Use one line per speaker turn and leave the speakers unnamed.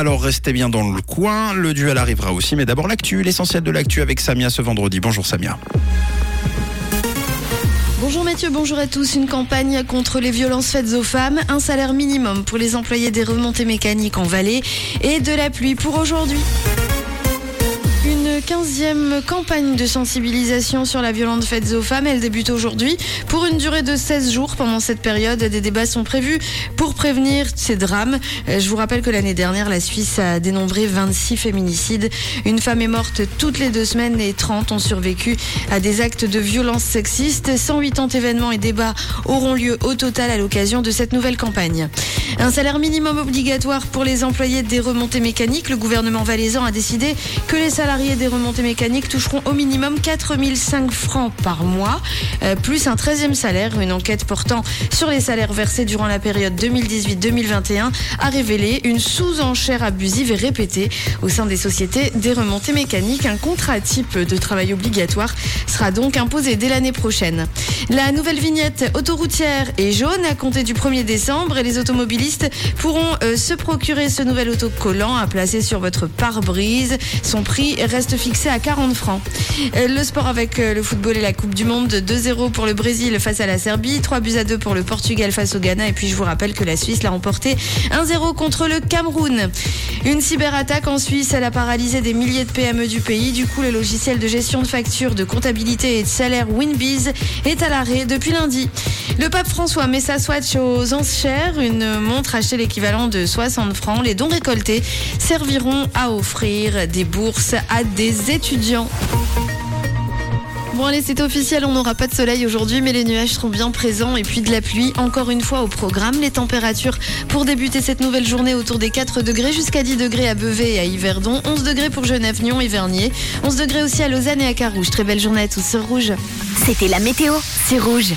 alors restez bien dans le coin. Le duel arrivera aussi, mais d'abord l'actu, l'essentiel de l'actu avec Samia ce vendredi. Bonjour Samia.
Bonjour Mathieu, bonjour à tous. Une campagne contre les violences faites aux femmes, un salaire minimum pour les employés des remontées mécaniques en vallée et de la pluie pour aujourd'hui. Une quinzième campagne de sensibilisation sur la violence faite aux femmes. Elle débute aujourd'hui pour une durée de 16 jours. Pendant cette période, des débats sont prévus pour prévenir ces drames. Euh, je vous rappelle que l'année dernière, la Suisse a dénombré 26 féminicides. Une femme est morte toutes les deux semaines et 30 ont survécu à des actes de violence sexiste. 180 événements et débats auront lieu au total à l'occasion de cette nouvelle campagne. Un salaire minimum obligatoire pour les employés des remontées mécaniques. Le gouvernement valaisan a décidé que les salariés des remontées mécaniques toucheront au minimum 4005 francs par mois, euh, plus un 13e salaire. Une enquête portant sur les salaires versés durant la période 2018-2021 a révélé une sous-enchère abusive et répétée au sein des sociétés des remontées mécaniques. Un contrat type de travail obligatoire sera donc imposé dès l'année prochaine. La nouvelle vignette autoroutière est jaune à compter du 1er décembre et les automobilistes pourront euh, se procurer ce nouvel autocollant à placer sur votre pare-brise. Son prix reste fixé à 40 francs. Euh, le sport avec euh, le football et la Coupe du Monde 2-0 pour le Brésil face à la Serbie, 3 buts à 2 pour le Portugal face au Ghana et puis je vous rappelle que la Suisse l'a remporté 1-0 contre le Cameroun. Une cyberattaque en Suisse, elle a paralysé des milliers de PME du pays. Du coup, le logiciel de gestion de factures, de comptabilité et de salaire Winbiz est à l'arrêt depuis lundi. Le pape François met sa swatch aux enchères, une montre achetée l'équivalent de 60 francs. Les dons récoltés serviront à offrir des bourses à des étudiants. Bon allez, c'est officiel, on n'aura pas de soleil aujourd'hui, mais les nuages seront bien présents et puis de la pluie encore une fois au programme. Les températures pour débuter cette nouvelle journée autour des 4 degrés jusqu'à 10 degrés à Beauvais et à Yverdon, 11 degrés pour Genève, Nyon et Vernier, 11 degrés aussi à Lausanne et à Carouge. Très belle journée à tous sur Rouge.
C'était la météo, c'est rouge.